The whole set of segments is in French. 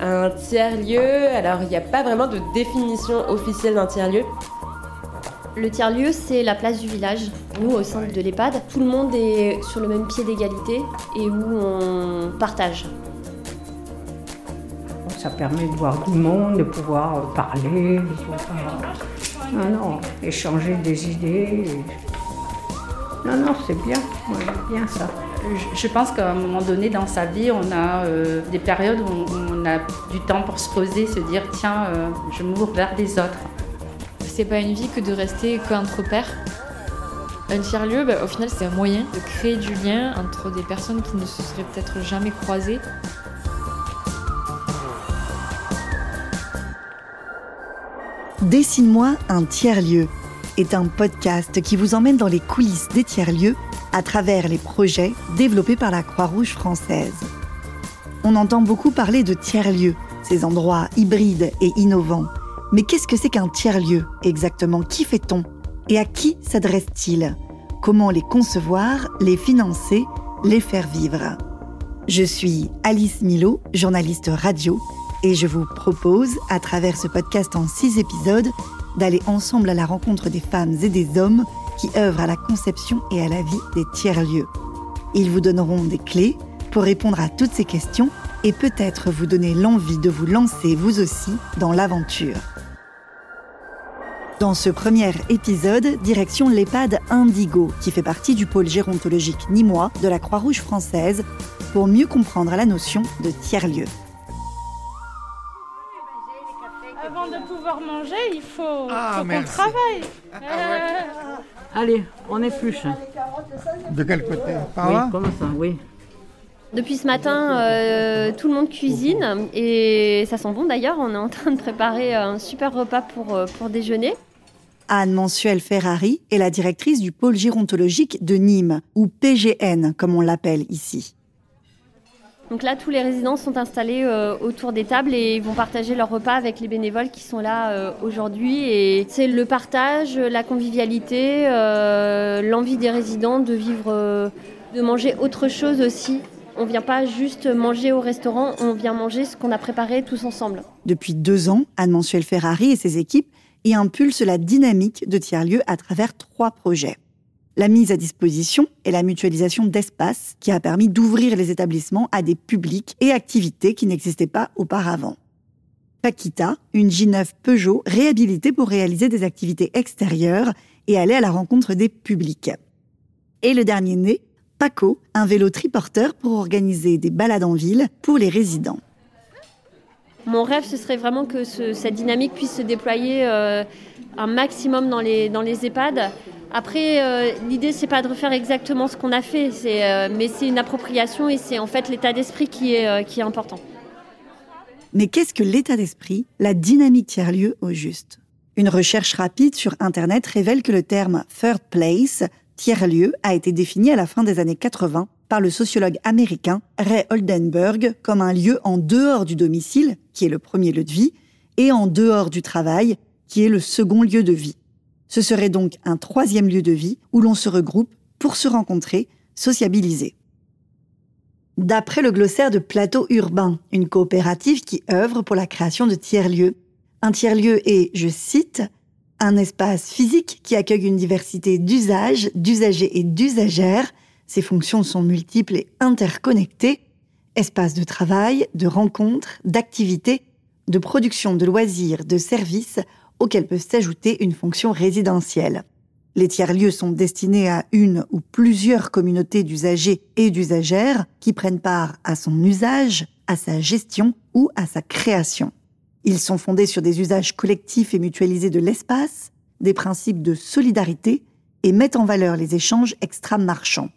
Un tiers-lieu, alors il n'y a pas vraiment de définition officielle d'un tiers-lieu. Le tiers-lieu, c'est la place du village. Nous, au sein de l'EHPAD, tout le monde est sur le même pied d'égalité et où on partage. Ça permet de voir du monde, de pouvoir parler, de pouvoir non, non, échanger des idées. Non, non, c'est bien, bien ça. Je pense qu'à un moment donné dans sa vie, on a euh, des périodes où on a du temps pour se poser, se dire tiens, euh, je m'ouvre vers les autres. C'est pas une vie que de rester qu'entre pairs. Un tiers-lieu, bah, au final, c'est un moyen de créer du lien entre des personnes qui ne se seraient peut-être jamais croisées. Dessine-moi un tiers-lieu est un podcast qui vous emmène dans les coulisses des tiers-lieux à travers les projets développés par la Croix-Rouge française. On entend beaucoup parler de tiers-lieux, ces endroits hybrides et innovants. Mais qu'est-ce que c'est qu'un tiers-lieu exactement? Qui fait-on? Et à qui s'adresse-t-il? Comment les concevoir, les financer, les faire vivre? Je suis Alice Milo, journaliste radio, et je vous propose, à travers ce podcast en six épisodes, d'aller ensemble à la rencontre des femmes et des hommes qui œuvrent à la conception et à la vie des tiers-lieux. Ils vous donneront des clés pour répondre à toutes ces questions et peut-être vous donner l'envie de vous lancer vous aussi dans l'aventure. Dans ce premier épisode, direction l'EHPAD Indigo, qui fait partie du pôle gérontologique nîmois de la Croix-Rouge française, pour mieux comprendre la notion de tiers-lieu. Avant de pouvoir manger, il faut, Ah, faut qu'on travaille. Ah, Allez, on épluche. De quel côté Par Oui, là comme ça, oui. Depuis ce matin, euh, tout le monde cuisine et ça sent bon d'ailleurs. On est en train de préparer un super repas pour, euh, pour déjeuner. Anne Mensuel Ferrari est la directrice du pôle gérontologique de Nîmes, ou PGN comme on l'appelle ici. Donc là, tous les résidents sont installés euh, autour des tables et vont partager leur repas avec les bénévoles qui sont là euh, aujourd'hui. Et c'est le partage, la convivialité, euh, l'envie des résidents de vivre, de manger autre chose aussi. On vient pas juste manger au restaurant, on vient manger ce qu'on a préparé tous ensemble. Depuis deux ans, Anne Mensuel Ferrari et ses équipes y impulsent la dynamique de tiers-lieux à travers trois projets. La mise à disposition et la mutualisation d'espaces qui a permis d'ouvrir les établissements à des publics et activités qui n'existaient pas auparavant. Paquita, une J9 Peugeot réhabilitée pour réaliser des activités extérieures et aller à la rencontre des publics. Et le dernier né, Paco, un vélo triporteur pour organiser des balades en ville pour les résidents. Mon rêve, ce serait vraiment que ce- cette dynamique puisse se déployer euh, un maximum dans les, dans les EHPAD. Après, euh, l'idée, c'est pas de refaire exactement ce qu'on a fait, euh, mais c'est une appropriation et c'est en fait l'état d'esprit qui euh, qui est important. Mais qu'est-ce que l'état d'esprit, la dynamique tiers-lieu au juste Une recherche rapide sur Internet révèle que le terme third place, tiers-lieu, a été défini à la fin des années 80 par le sociologue américain Ray Oldenburg comme un lieu en dehors du domicile, qui est le premier lieu de vie, et en dehors du travail, qui est le second lieu de vie. Ce serait donc un troisième lieu de vie où l'on se regroupe pour se rencontrer, sociabiliser. D'après le glossaire de Plateau Urbain, une coopérative qui œuvre pour la création de tiers-lieux. Un tiers-lieu est, je cite, un espace physique qui accueille une diversité d'usages, d'usagers et d'usagères. Ses fonctions sont multiples et interconnectées. Espace de travail, de rencontres, d'activités, de production de loisirs, de services, auxquels peut s'ajouter une fonction résidentielle. Les tiers-lieux sont destinés à une ou plusieurs communautés d'usagers et d'usagères qui prennent part à son usage, à sa gestion ou à sa création. Ils sont fondés sur des usages collectifs et mutualisés de l'espace, des principes de solidarité et mettent en valeur les échanges extra-marchands.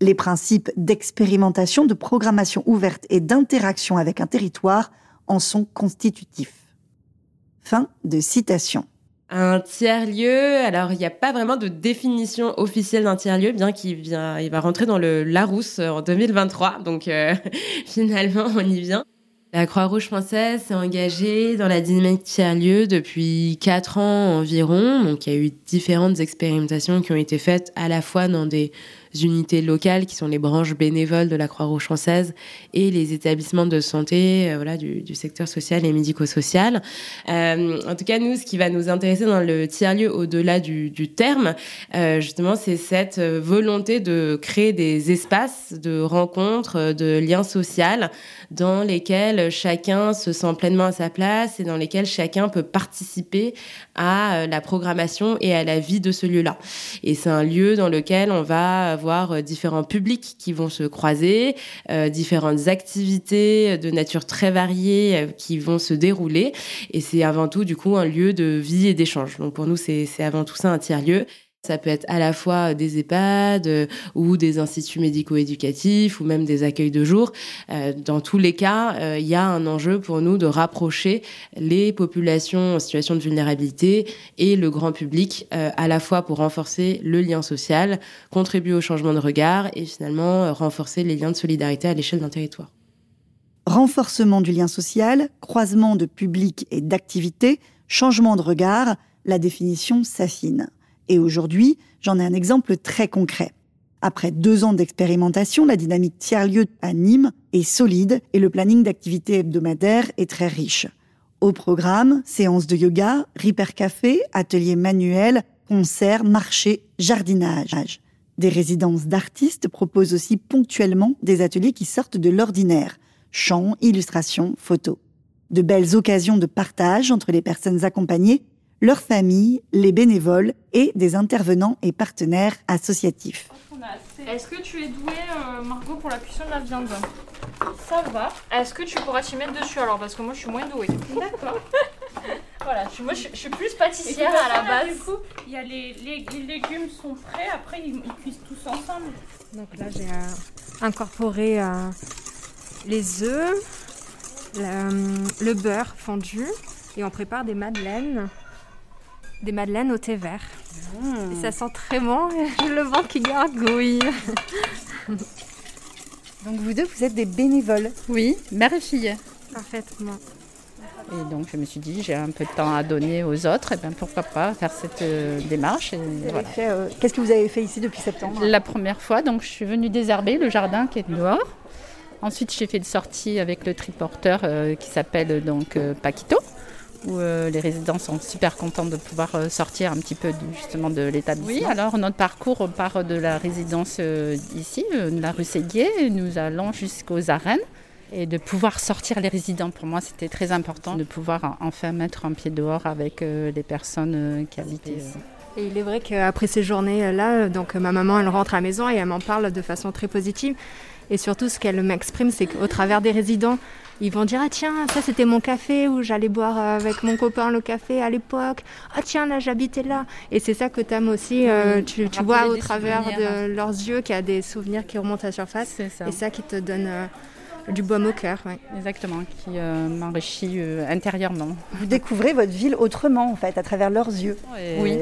Les principes d'expérimentation, de programmation ouverte et d'interaction avec un territoire en sont constitutifs. Fin de citation. Un tiers-lieu, alors il n'y a pas vraiment de définition officielle d'un tiers-lieu, bien qu'il vient, il va rentrer dans le Larousse en 2023, donc euh, finalement on y vient. La Croix-Rouge française s'est engagée dans la dynamique tiers-lieu depuis quatre ans environ, donc il y a eu différentes expérimentations qui ont été faites à la fois dans des unités locales qui sont les branches bénévoles de la Croix-Rouge française et les établissements de santé voilà, du, du, secteur social et médico-social. en tout cas, nous, ce qui va nous intéresser dans le tiers-lieu au-delà du, du, terme, justement, c'est cette volonté de créer des espaces de rencontres, de liens sociaux dans lesquels chacun se sent pleinement à sa place et dans lesquels chacun peut participer à euh, la programmation et à la vie de ce lieu-là. Et c'est un lieu dans lequel on va euh, différents publics qui vont se croiser, euh, différentes activités de nature très variée qui vont se dérouler. Et c'est avant tout, du coup, un lieu de vie et d'échange. Donc pour nous, c'est avant tout ça un tiers-lieu. Ça peut être à la fois des EHPAD euh, ou des instituts médico-éducatifs ou même des accueils de jour. Euh, dans tous les cas, euh, il y a un enjeu pour nous de rapprocher les populations en situation de vulnérabilité et le grand public, à la fois pour renforcer le lien social, contribuer au changement de regard et finalement renforcer les liens de solidarité à l'échelle d'un territoire. Renforcement du lien social, croisement de public et d'activité, changement de regard, la définition s'affine. Et aujourd'hui, j'en ai un exemple très concret. Après deux ans d'expérimentation, la dynamique tiers-lieu à Nîmes est solide et le planning d'activités hebdomadaires est très riche. Au programme, séances de yoga, Ripper Café, ateliers manuels, concerts, marchés, jardinage. Des résidences d'artistes proposent aussi ponctuellement des ateliers qui sortent de l'ordinaire. Chant, illustration, photos. De belles occasions de partage entre les personnes accompagnées leurs familles, les bénévoles et des intervenants et partenaires associatifs. Est-ce que tu es douée, euh, Margot, pour la cuisson de la viande? Ça va. Est-ce que tu pourras t'y mettre dessus alors? Parce que moi, je suis moins douée. D'accord. voilà, je, moi, je, suis plus pâtissière à la base. Du coup, il y a les, légumes sont prêts, après, ils, cuisent tous ensemble. Donc là, j'ai euh, incorporé euh, les œufs, le, le beurre fondu et on prépare des madeleines des madeleines au thé vert. Mmh. Et ça sent très bon, le vent qui gargouille. donc vous deux, vous êtes des bénévoles Oui, mère et fille. Parfaitement. Et donc je me suis dit, j'ai un peu de temps à donner aux autres, et bien pourquoi pas faire cette euh, démarche. Euh, qu'est-ce que vous avez fait ici depuis septembre? La première fois, donc je suis venue désherber le jardin qui est dehors. Ensuite, j'ai fait une sortie avec le triporteur euh, qui s'appelle donc Paquito où euh, les résidents sont super contents de pouvoir euh, sortir un petit peu justement de l'établissement. Oui, alors notre parcours part de la résidence euh, ici, de la rue Séguier, nous allons jusqu'aux arènes. Et de pouvoir sortir les résidents, pour moi, c'était très important de pouvoir enfin mettre un pied dehors avec les personnes qui habitent ici. Et il est vrai qu'après ces journées-là, donc ma maman, elle rentre à la maison et elle m'en parle de façon très positive. Et surtout, ce qu'elle m'exprime, c'est qu'au travers des résidents, ils vont dire ah tiens ça c'était mon café où j'allais boire avec mon copain le café à l'époque. Ah tiens là j'habitais là. Et c'est ça que tu aimes aussi euh, tu, vois au travers de leurs yeux qu'il y a des souvenirs qui remontent à la surface. Et ça qui te donne euh, du baume au cœur, Exactement, qui euh, m'enrichit euh, intérieurement. Vous découvrez votre ville autrement, en fait, à travers leurs yeux. oui.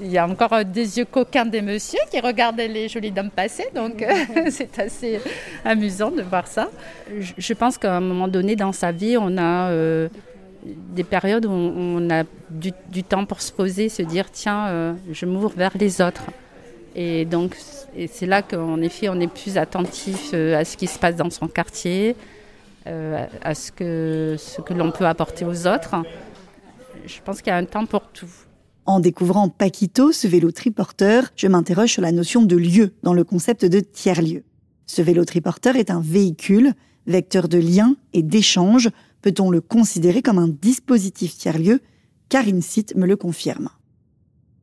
il y a encore euh, des yeux coquins des messieurs qui regardaient les jolies dames passer, donc c'est assez amusant de voir ça. Je, pense qu'à un moment donné dans sa vie, on a des périodes où on, a du, du, temps pour se poser, se dire tiens, je m'ouvre vers les autres. Et donc, c'est là qu'en effet, on est plus attentif euh, à ce qui se passe dans son quartier, euh, à ce que, ce que l'on peut apporter aux autres. Je pense qu'il y a un temps pour tout. En découvrant Paquito, ce vélo triporteur, je m'interroge sur la notion de lieu dans le concept de tiers-lieu. Ce vélo triporteur est un véhicule, vecteur de lien et d'échange. Peut-on le considérer comme un dispositif tiers-lieu? Karine Sitt me le confirme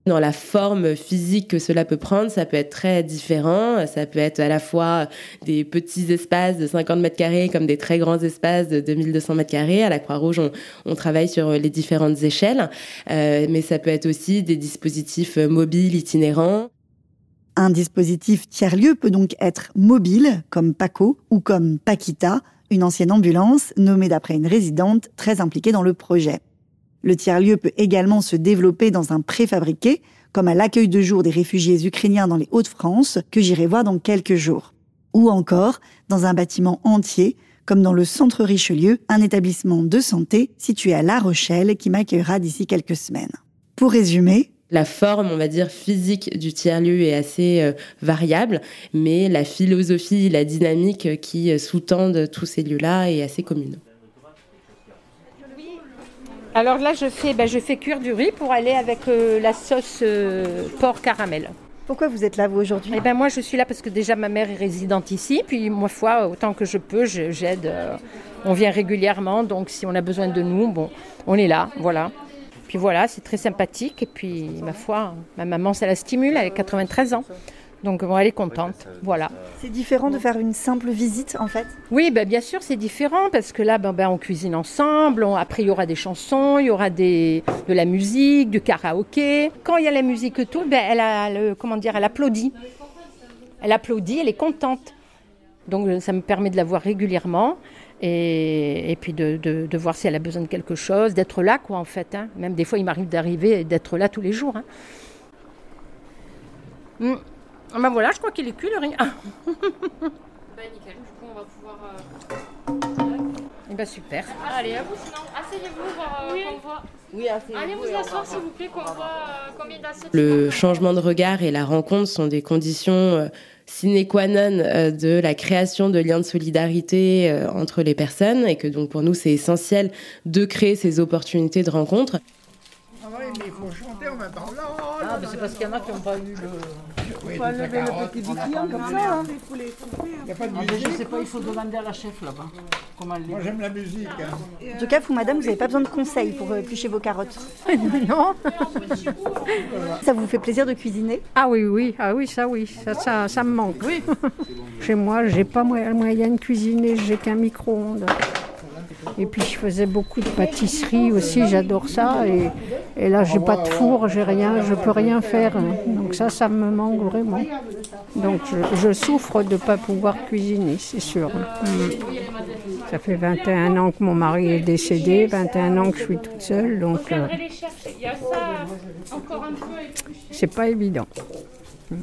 dans la forme physique que cela peut prendre, ça peut être très différent. Ça peut être à la fois des petits espaces de 50 mètres carrés comme des très grands espaces de 2200 mètres carrés. À la Croix-Rouge, on, travaille sur les différentes échelles, euh, mais ça peut être aussi des dispositifs mobiles itinérants. Un dispositif tiers-lieu peut donc être mobile, comme Paco ou comme Paquita, une ancienne ambulance nommée d'après une résidente très impliquée dans le projet. Le tiers-lieu peut également se développer dans un préfabriqué, comme à l'accueil de jour des réfugiés ukrainiens dans les Hauts-de-France, que j'irai voir dans quelques jours. Ou encore dans un bâtiment entier, comme dans le Centre Richelieu, un établissement de santé situé à La Rochelle qui m'accueillera d'ici quelques semaines. Pour résumer, La forme, on va dire, physique du tiers-lieu est assez euh, variable, mais la philosophie, la dynamique qui euh, sous-tendent tous ces lieux-là est assez commune. Alors là, je fais, ben, je fais cuire du riz pour aller avec euh, la sauce porc caramel. Pourquoi vous êtes là, vous, aujourd'hui? Eh ben moi, je suis là parce que déjà ma mère est résidente ici. Puis, moi, foi, autant que je peux, j'aide. on vient régulièrement, donc si on a besoin de nous, bon, on est là, voilà. Puis voilà, c'est très sympathique. Et puis, ma foi, ma maman, ça la stimule, elle a 93 ans. Donc bon, elle est contente, voilà. C'est différent de faire une simple visite en fait? Oui, ben, bien sûr c'est différent parce que là ben, ben on cuisine ensemble, après il y aura des chansons, il y aura des, de la musique, du karaoké. Quand il y a la musique et tout, ben, elle, a le, comment dire, elle applaudit. Elle applaudit, elle est contente. Donc ça me permet de la voir régulièrement et, puis de, voir si elle a besoin de quelque chose, d'être là quoi en fait. Hein. Même des fois il m'arrive d'arriver et d'être là tous les jours. Hein. Mm. Ah, ben voilà, je crois qu'il est cuit le riz. bah nickel, du coup on va pouvoir... Euh... Et eh ben super. Allez, à vous sinon, asseyez-vous voir euh, oui. qu'on voit... Oui, Allez vous asseoir s'il vous plaît, qu'on voit euh, combien d'assiettes... Le changement de regard et la rencontre sont des conditions euh, sine qua non euh, de la création de liens de solidarité euh, entre les personnes et que donc pour nous c'est essentiel de créer ces opportunités de rencontre. Ah oui, mais il faut chanter en même temps. Ah, mais c'est parce qu'il y en a qui n'ont pas eu le. Il faut lever le petit bouquillon comme ça. Hein. Il n'y a pas de musique. Ah, je sais pas, il faut demander à la chef là-bas. Moi j'aime la musique. Hein. En tout cas, vous, madame, vous n'avez pas besoin de conseils pour euh, éplucher vos carottes. non. ça vous fait plaisir de cuisiner? Ah oui, oui, ah oui, ça oui, ça, ça, ça me manque. Oui. Chez moi, j'ai pas moyen de cuisiner, j'ai qu'un micro-ondes. Et puis je faisais beaucoup de pâtisserie aussi, j'adore ça. Et, et là, j'ai pas de four, j'ai rien, je peux rien faire. Donc ça, ça me manque vraiment. Donc je, souffre de ne pas pouvoir cuisiner, c'est sûr. Mm. Ça fait 21 ans que mon mari est décédé, 21 ans que je suis toute seule, donc euh, c'est pas évident.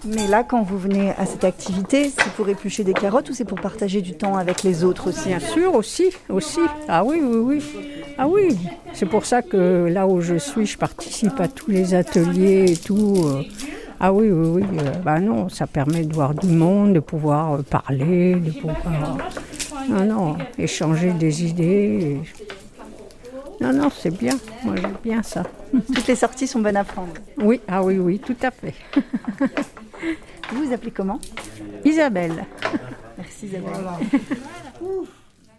Mais là, quand vous venez à cette activité, c'est pour éplucher des carottes ou c'est pour partager du temps avec les autres aussi Bien sûr, aussi, aussi. Ah oui, oui, oui. Ah oui, c'est pour ça que là où je suis, je participe à tous les ateliers et tout. Euh. Ah oui, oui, oui. Bah non, ça permet de voir du monde, de pouvoir euh, parler, de pouvoir. Non, échanger des idées. Non, non, c'est bien. Moi, j'aime bien ça. Toutes les sorties sont bonnes à prendre. Oui, ah oui, oui, tout à fait. vous vous appelez comment? Isabelle. Merci Isabelle.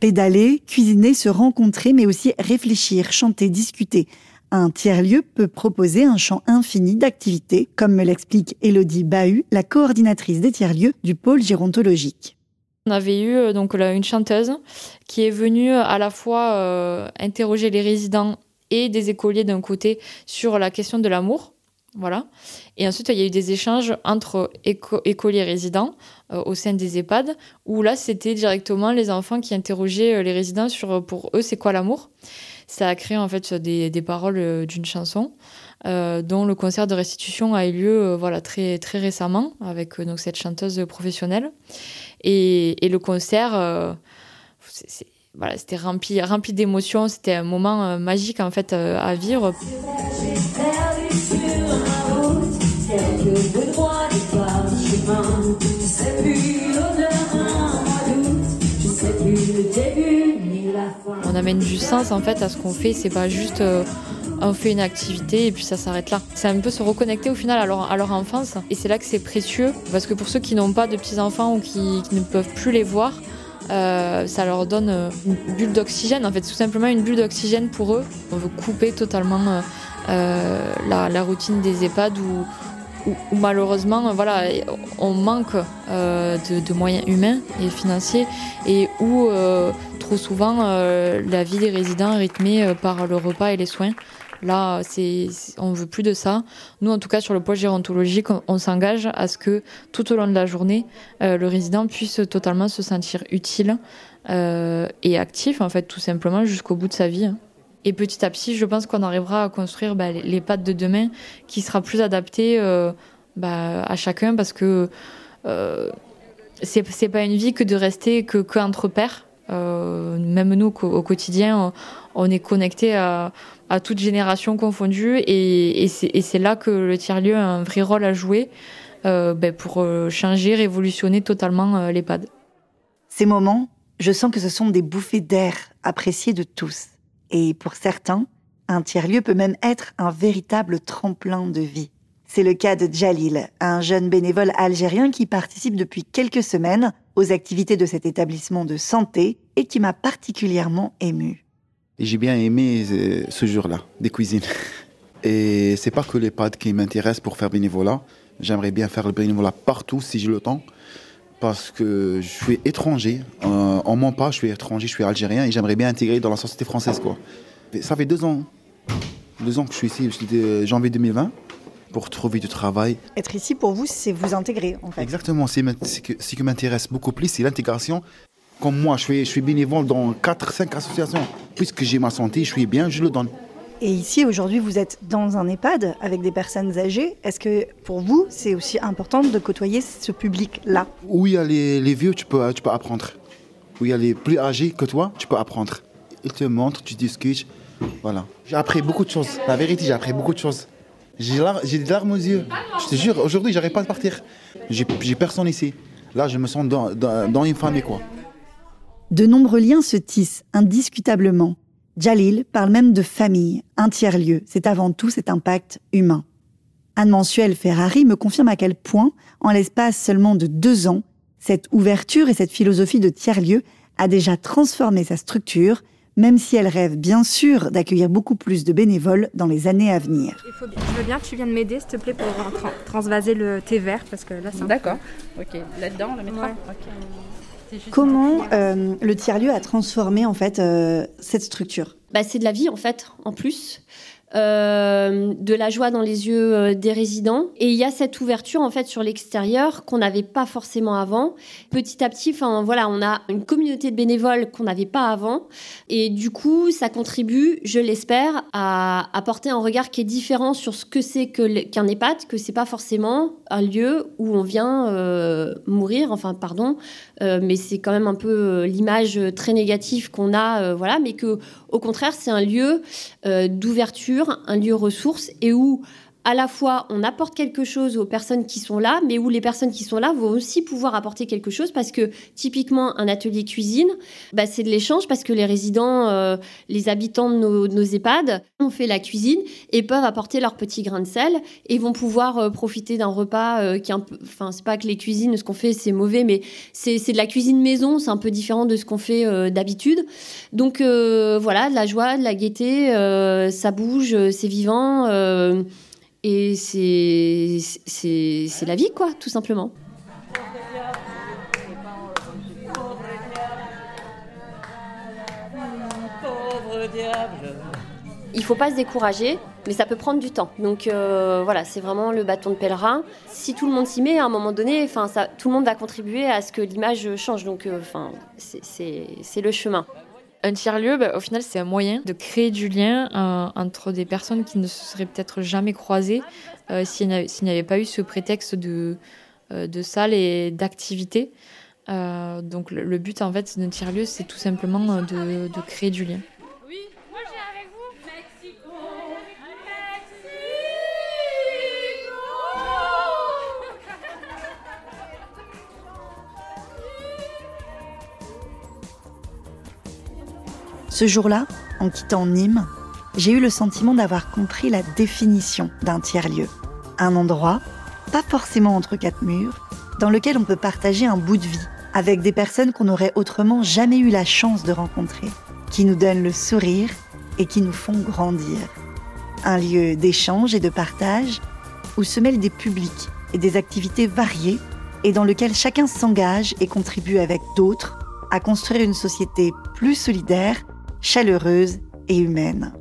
Pédaler, cuisiner, se rencontrer, mais aussi réfléchir, chanter, discuter. Un tiers-lieu peut proposer un champ infini d'activités, comme me l'explique Elodie Bahu, la coordinatrice des tiers-lieux du pôle gérontologique. On avait eu euh, donc une chanteuse qui est venue à la fois euh, interroger les résidents et des écoliers d'un côté sur la question de l'amour. Voilà. Et ensuite, il y a eu des échanges entre écoliers résidents euh, au sein des EHPAD, où là, c'était directement les enfants qui interrogeaient euh, les résidents sur, euh, pour eux, c'est quoi l'amour. Ça a créé en fait des, des paroles d'une chanson, dont le concert de restitution a eu lieu voilà, très, très récemment avec donc, cette chanteuse professionnelle. Et, et le concert, c'est voilà, c'était rempli, rempli d'émotions. C'était un moment euh, magique en fait euh, à vivre. On amène du sens en fait à ce qu'on fait. C'est pas juste euh, on fait une activité et puis ça s'arrête là. C'est un peu se reconnecter au final à leur, enfance. Et c'est là que c'est précieux parce que pour ceux qui n'ont pas de petits enfants ou qui, ne peuvent plus les voir, euh, ça leur donne euh, une bulle d'oxygène, en fait, tout simplement une bulle d'oxygène pour eux. On veut couper totalement la, routine des EHPAD où, malheureusement, voilà, on manque de, moyens humains et financiers et où trop souvent la vie des résidents est rythmée par le repas et les soins. Là, c'est, on veut plus de ça. Nous, en tout cas, sur le poids gérontologique, on, s'engage à ce que tout au long de la journée, euh, le résident puisse totalement se sentir utile euh, et actif, en fait, tout simplement, jusqu'au bout de sa vie. Et petit à petit, je pense qu'on arrivera à construire bah, les pattes de demain qui sera plus adapté euh, bah, à chacun parce que c'est, c'est pas une vie que de rester que, que entre pairs même nous au quotidien, on est connecté à, toute génération confondue et, c'est là que le tiers-lieu a un vrai rôle à jouer ben, pour changer, révolutionner totalement l'EHPAD. Ces moments, je sens que ce sont des bouffées d'air appréciées de tous. Et pour certains, un tiers-lieu peut même être un véritable tremplin de vie. C'est le cas de Jalil, un jeune bénévole algérien qui participe depuis quelques semaines aux activités de cet établissement de santé et qui m'a particulièrement ému. J'ai bien aimé euh, ce jour-là, des cuisines. Et c'est pas que les pâtes qui m'intéressent pour faire bénévolat. J'aimerais bien faire le bénévolat partout si j'ai le temps parce que je suis étranger. Euh, en mon pas, je suis étranger, je suis algérien et j'aimerais bien intégrer dans la société française. Quoi. Ça fait deux ans, deux ans que je suis ici, janvier 2020, pour trouver du travail. Être ici pour vous, c'est vous intégrer en fait. Exactement, c'est ce qui m'intéresse beaucoup plus, c'est l'intégration. Comme moi, je suis, je suis bénévole dans 4-5 associations. Puisque j'ai ma santé, je suis bien, je le donne. Et ici, aujourd'hui, vous êtes dans un EHPAD avec des personnes âgées. Est-ce que pour vous, c'est aussi important de côtoyer ce public-là? Où il y a les, vieux, tu peux, tu peux apprendre. Où il y a les plus âgés que toi, tu peux apprendre. Ils te montrent, tu discutes. Voilà. J'ai appris beaucoup de choses. La vérité, j'ai appris beaucoup de choses. J'ai des larmes aux yeux. Je te jure, aujourd'hui, j'arrive pas à partir. J'ai personne ici. Là, je me sens dans, une famille, quoi. De nombreux liens se tissent indiscutablement Jalil parle même de famille, un tiers-lieu, c'est avant tout cet impact humain. Anne Mensuel Ferrari me confirme à quel point, en l'espace seulement de deux ans, cette ouverture et cette philosophie de tiers-lieu a déjà transformé sa structure, même si elle rêve bien sûr d'accueillir beaucoup plus de bénévoles dans les années à venir. je veux bien que tu viennes m'aider, s'il te plaît, pour transvaser le thé vert, parce que là, c'est... D'accord. Ok. Là-dedans, on le mettra Comment euh, le tiers-lieu a transformé en fait euh, cette structure? Bah, C'est de la vie en fait, en plus. Euh, de la joie dans les yeux euh, des résidents. Et il y a cette ouverture en fait sur l'extérieur qu'on n'avait pas forcément avant. Petit à petit, enfin voilà, on a une communauté de bénévoles qu'on n'avait pas avant. Et du coup, ça contribue, je l'espère, à apporter un regard qui est différent sur ce que c'est qu'un EHPAD, que c'est pas forcément un lieu où on vient euh, mourir. Enfin, pardon, mais c'est quand même un peu l'image très négative qu'on a, voilà, mais que au contraire, c'est un lieu d'ouverture un lieu ressource et où à la fois on apporte quelque chose aux personnes qui sont là, mais où les personnes qui sont là vont aussi pouvoir apporter quelque chose parce que typiquement un atelier cuisine, bah, c'est de l'échange parce que les résidents, euh, les habitants de nos, EHPAD ont fait la cuisine et peuvent apporter leur petit grain de sel et vont pouvoir euh, profiter d'un repas euh, qui est un peu, enfin c'est pas que les cuisines, ce qu'on fait c'est mauvais, mais c'est de la cuisine maison, c'est un peu différent de ce qu'on fait d'habitude. Donc voilà, de la joie, de la gaieté, ça bouge, c'est vivant. Et c'est, la vie, quoi, tout simplement. Il faut pas se décourager, mais ça peut prendre du temps. Donc euh, voilà, c'est vraiment le bâton de pèlerin. Si tout le monde s'y met, à un moment donné, enfin, ça, tout le monde va contribuer à ce que l'image change. Donc, euh, enfin, c'est le chemin. Un tiers-lieu, bah, au final, c'est un moyen de créer du lien euh, entre des personnes qui ne se seraient peut-être jamais croisées euh, s'il n'y avait pas eu ce prétexte de, euh, salle et d'activité. donc le, but, en fait, d'un tiers-lieu, c'est tout simplement de, créer du lien. Ce jour-là, en quittant Nîmes, j'ai eu le sentiment d'avoir compris la définition d'un tiers-lieu. Un endroit, pas forcément entre quatre murs, dans lequel on peut partager un bout de vie avec des personnes qu'on n'aurait autrement jamais eu la chance de rencontrer, qui nous donnent le sourire et qui nous font grandir. Un lieu d'échange et de partage où se mêlent des publics et des activités variées et dans lequel chacun s'engage et contribue avec d'autres à construire une société plus solidaire chaleureuse et humaine.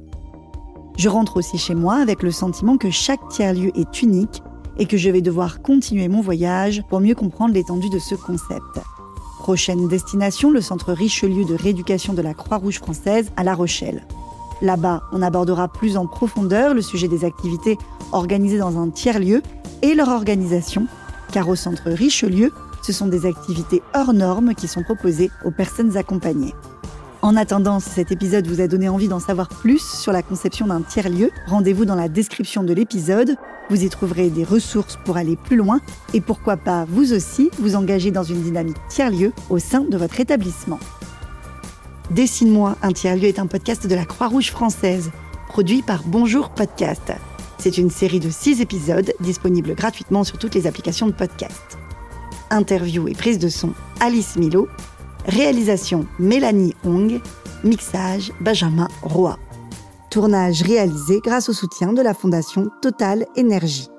Je rentre aussi chez moi avec le sentiment que chaque tiers-lieu est unique et que je vais devoir continuer mon voyage pour mieux comprendre l'étendue de ce concept. Prochaine destination, le centre Richelieu de rééducation de la Croix-Rouge française à La Rochelle. Là-bas, on abordera plus en profondeur le sujet des activités organisées dans un tiers-lieu et leur organisation, car au centre Richelieu, Ce sont des activités hors normes qui sont proposées aux personnes accompagnées. En attendant, si cet épisode vous a donné envie d'en savoir plus sur la conception d'un tiers-lieu, rendez-vous dans la description de l'épisode. Vous y trouverez des ressources pour aller plus loin et pourquoi pas vous aussi vous engager dans une dynamique tiers-lieu au sein de votre établissement. Dessine-moi un tiers-lieu est un podcast de la Croix-Rouge française, produit par Bonjour Podcast. C'est une série de six épisodes disponibles gratuitement sur toutes les applications de podcast. Interview et prise de son Alice Milo, Réalisation Mélanie Hong. Mixage Benjamin Roy. Tournage réalisé grâce au soutien de la Fondation Total Énergie.